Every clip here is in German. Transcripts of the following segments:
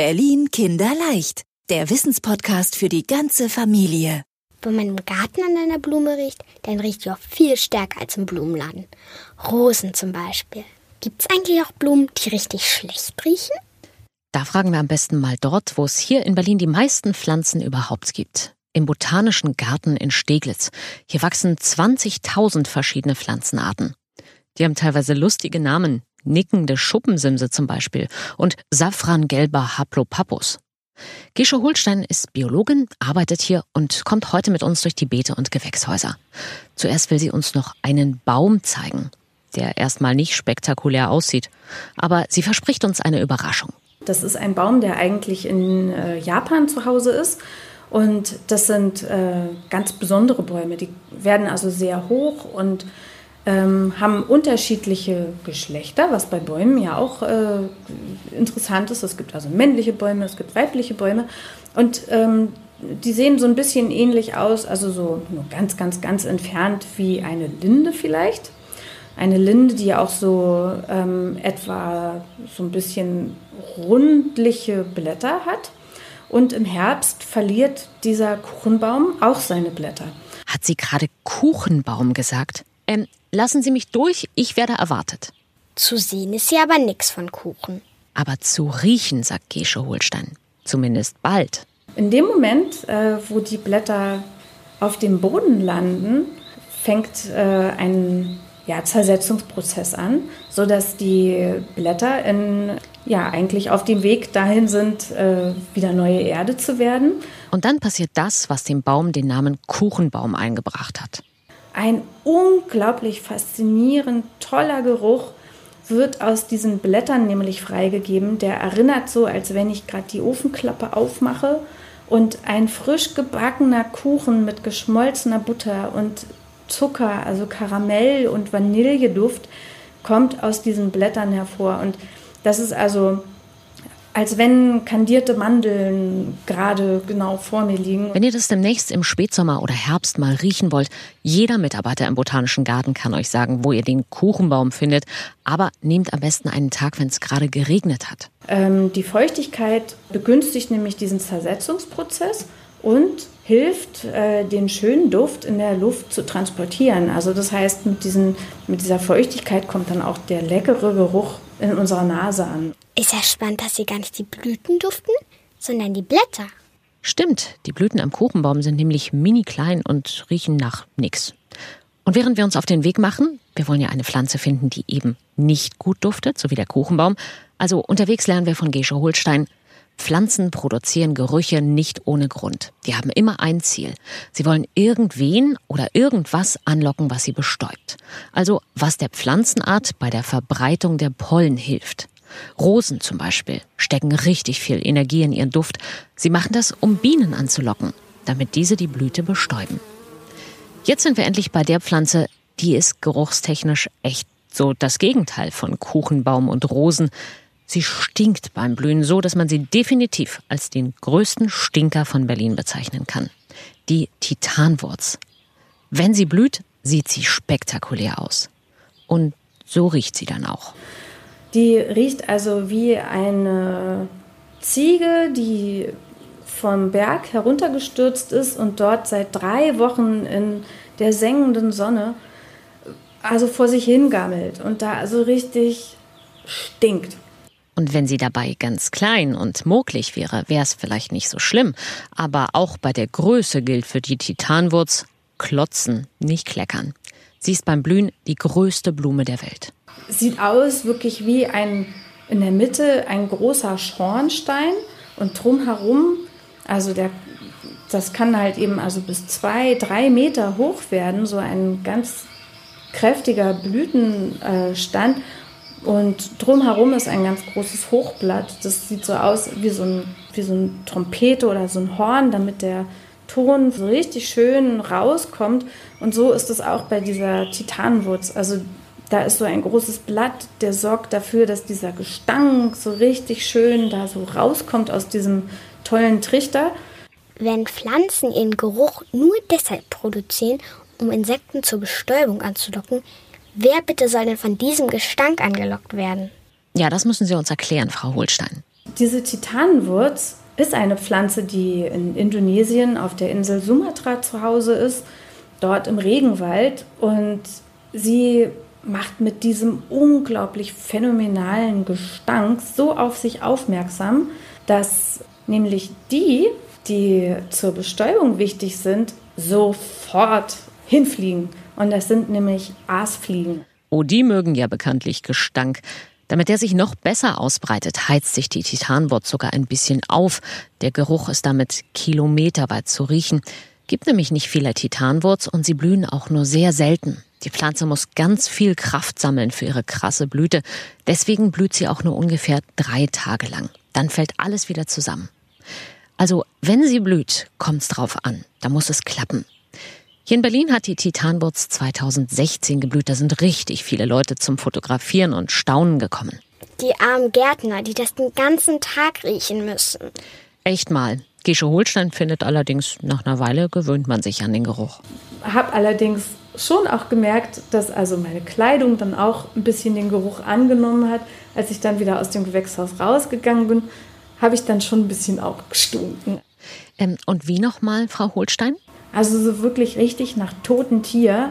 Berlin Kinderleicht, der Wissenspodcast für die ganze Familie. Wenn man im Garten an einer Blume riecht, dann riecht sie auch viel stärker als im Blumenladen. Rosen zum Beispiel. Gibt es eigentlich auch Blumen, die richtig schlecht riechen? Da fragen wir am besten mal dort, wo es hier in Berlin die meisten Pflanzen überhaupt gibt. Im Botanischen Garten in Steglitz. Hier wachsen 20.000 verschiedene Pflanzenarten. Die haben teilweise lustige Namen. Nickende Schuppensimse zum Beispiel und safrangelber Haplopappus. Gesche Holstein ist Biologin, arbeitet hier und kommt heute mit uns durch die Beete und Gewächshäuser. Zuerst will sie uns noch einen Baum zeigen, der erstmal nicht spektakulär aussieht, aber sie verspricht uns eine Überraschung. Das ist ein Baum, der eigentlich in äh, Japan zu Hause ist. Und das sind äh, ganz besondere Bäume. Die werden also sehr hoch und ähm, haben unterschiedliche Geschlechter, was bei Bäumen ja auch äh, interessant ist. Es gibt also männliche Bäume, es gibt weibliche Bäume. Und ähm, die sehen so ein bisschen ähnlich aus, also so nur ganz, ganz, ganz entfernt wie eine Linde vielleicht. Eine Linde, die auch so ähm, etwa so ein bisschen rundliche Blätter hat. Und im Herbst verliert dieser Kuchenbaum auch seine Blätter. Hat sie gerade Kuchenbaum gesagt? Ähm, lassen Sie mich durch, ich werde erwartet. Zu sehen ist hier aber nichts von Kuchen. Aber zu riechen, sagt Gesche Holstein. Zumindest bald. In dem Moment, äh, wo die Blätter auf dem Boden landen, fängt äh, ein ja, Zersetzungsprozess an, sodass die Blätter in, ja, eigentlich auf dem Weg dahin sind, äh, wieder neue Erde zu werden. Und dann passiert das, was dem Baum den Namen Kuchenbaum eingebracht hat. Ein unglaublich faszinierend toller Geruch wird aus diesen Blättern nämlich freigegeben. Der erinnert so, als wenn ich gerade die Ofenklappe aufmache und ein frisch gebackener Kuchen mit geschmolzener Butter und Zucker, also Karamell und Vanilleduft, kommt aus diesen Blättern hervor. Und das ist also, als wenn kandierte Mandeln gerade genau vor mir liegen. Wenn ihr das demnächst im Spätsommer oder Herbst mal riechen wollt, jeder Mitarbeiter im Botanischen Garten kann euch sagen, wo ihr den Kuchenbaum findet. Aber nehmt am besten einen Tag, wenn es gerade geregnet hat. Ähm, die Feuchtigkeit begünstigt nämlich diesen Zersetzungsprozess und hilft, äh, den schönen Duft in der Luft zu transportieren. Also das heißt, mit, diesen, mit dieser Feuchtigkeit kommt dann auch der leckere Geruch in unserer Nase an. Ist ja spannend, dass sie gar nicht die Blüten duften, sondern die Blätter. Stimmt, die Blüten am Kuchenbaum sind nämlich mini klein und riechen nach nix. Und während wir uns auf den Weg machen, wir wollen ja eine Pflanze finden, die eben nicht gut duftet, so wie der Kuchenbaum. Also unterwegs lernen wir von Gesche Holstein, Pflanzen produzieren Gerüche nicht ohne Grund. Die haben immer ein Ziel. Sie wollen irgendwen oder irgendwas anlocken, was sie bestäubt. Also was der Pflanzenart bei der Verbreitung der Pollen hilft. Rosen zum Beispiel stecken richtig viel Energie in ihren Duft. Sie machen das, um Bienen anzulocken, damit diese die Blüte bestäuben. Jetzt sind wir endlich bei der Pflanze, die ist geruchstechnisch echt so das Gegenteil von Kuchenbaum und Rosen. Sie stinkt beim Blühen so, dass man sie definitiv als den größten Stinker von Berlin bezeichnen kann. Die Titanwurz. Wenn sie blüht, sieht sie spektakulär aus. Und so riecht sie dann auch. Die riecht also wie eine Ziege, die vom Berg heruntergestürzt ist und dort seit drei Wochen in der sengenden Sonne also vor sich hingammelt und da also richtig stinkt. Und wenn sie dabei ganz klein und moglich wäre, wäre es vielleicht nicht so schlimm. Aber auch bei der Größe gilt für die Titanwurz klotzen, nicht kleckern. Sie ist beim Blühen die größte Blume der Welt. Sieht aus wirklich wie ein in der Mitte ein großer Schornstein und drumherum, also der, das kann halt eben also bis zwei, drei Meter hoch werden, so ein ganz kräftiger Blütenstand und drumherum ist ein ganz großes Hochblatt. Das sieht so aus wie so ein, wie so ein Trompete oder so ein Horn, damit der Ton so richtig schön rauskommt. Und so ist es auch bei dieser Titanwurz. Also da ist so ein großes Blatt, der sorgt dafür, dass dieser Gestank so richtig schön da so rauskommt aus diesem tollen Trichter. Wenn Pflanzen ihren Geruch nur deshalb produzieren, um Insekten zur Bestäubung anzulocken, Wer bitte soll denn von diesem Gestank angelockt werden? Ja, das müssen Sie uns erklären, Frau Holstein. Diese Titanenwurz ist eine Pflanze, die in Indonesien auf der Insel Sumatra zu Hause ist, dort im Regenwald. Und sie macht mit diesem unglaublich phänomenalen Gestank so auf sich aufmerksam, dass nämlich die, die zur Bestäubung wichtig sind, sofort hinfliegen. Und das sind nämlich Aasfliegen. Oh, die mögen ja bekanntlich Gestank. Damit der sich noch besser ausbreitet, heizt sich die Titanwurz sogar ein bisschen auf. Der Geruch ist damit kilometerweit zu riechen. Gibt nämlich nicht viele Titanwurz und sie blühen auch nur sehr selten. Die Pflanze muss ganz viel Kraft sammeln für ihre krasse Blüte. Deswegen blüht sie auch nur ungefähr drei Tage lang. Dann fällt alles wieder zusammen. Also, wenn sie blüht, kommt's drauf an. Da muss es klappen. Hier in Berlin hat die Titanwurz 2016 geblüht. Da sind richtig viele Leute zum Fotografieren und Staunen gekommen. Die armen Gärtner, die das den ganzen Tag riechen müssen. Echt mal. Gesche Holstein findet allerdings, nach einer Weile gewöhnt man sich an den Geruch. Hab allerdings schon auch gemerkt, dass also meine Kleidung dann auch ein bisschen den Geruch angenommen hat. Als ich dann wieder aus dem Gewächshaus rausgegangen bin, habe ich dann schon ein bisschen auch gestunken. Ähm, und wie nochmal, Frau Holstein? Also so wirklich richtig nach totem Tier,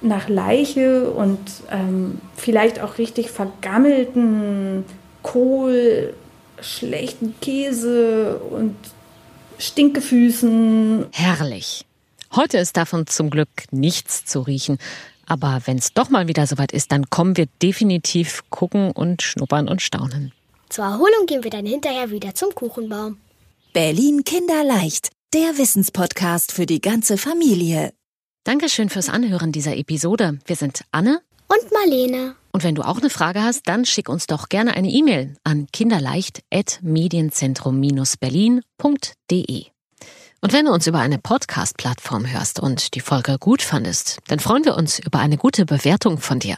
nach Leiche und ähm, vielleicht auch richtig vergammelten Kohl, schlechten Käse und Stinkefüßen. Herrlich. Heute ist davon zum Glück nichts zu riechen. Aber wenn es doch mal wieder soweit ist, dann kommen wir definitiv gucken und schnuppern und staunen. Zur Erholung gehen wir dann hinterher wieder zum Kuchenbaum. Berlin Kinderleicht, der Wissenspodcast für die ganze Familie. Dankeschön fürs Anhören dieser Episode. Wir sind Anne Und Marlene. und wenn du auch eine Frage hast, dann schick uns doch gerne eine E-Mail an kinderleicht.medienzentrum-berlin.de. Und wenn du uns über eine Podcast-Plattform hörst und die Folge gut fandest, dann freuen wir uns über eine gute Bewertung von dir.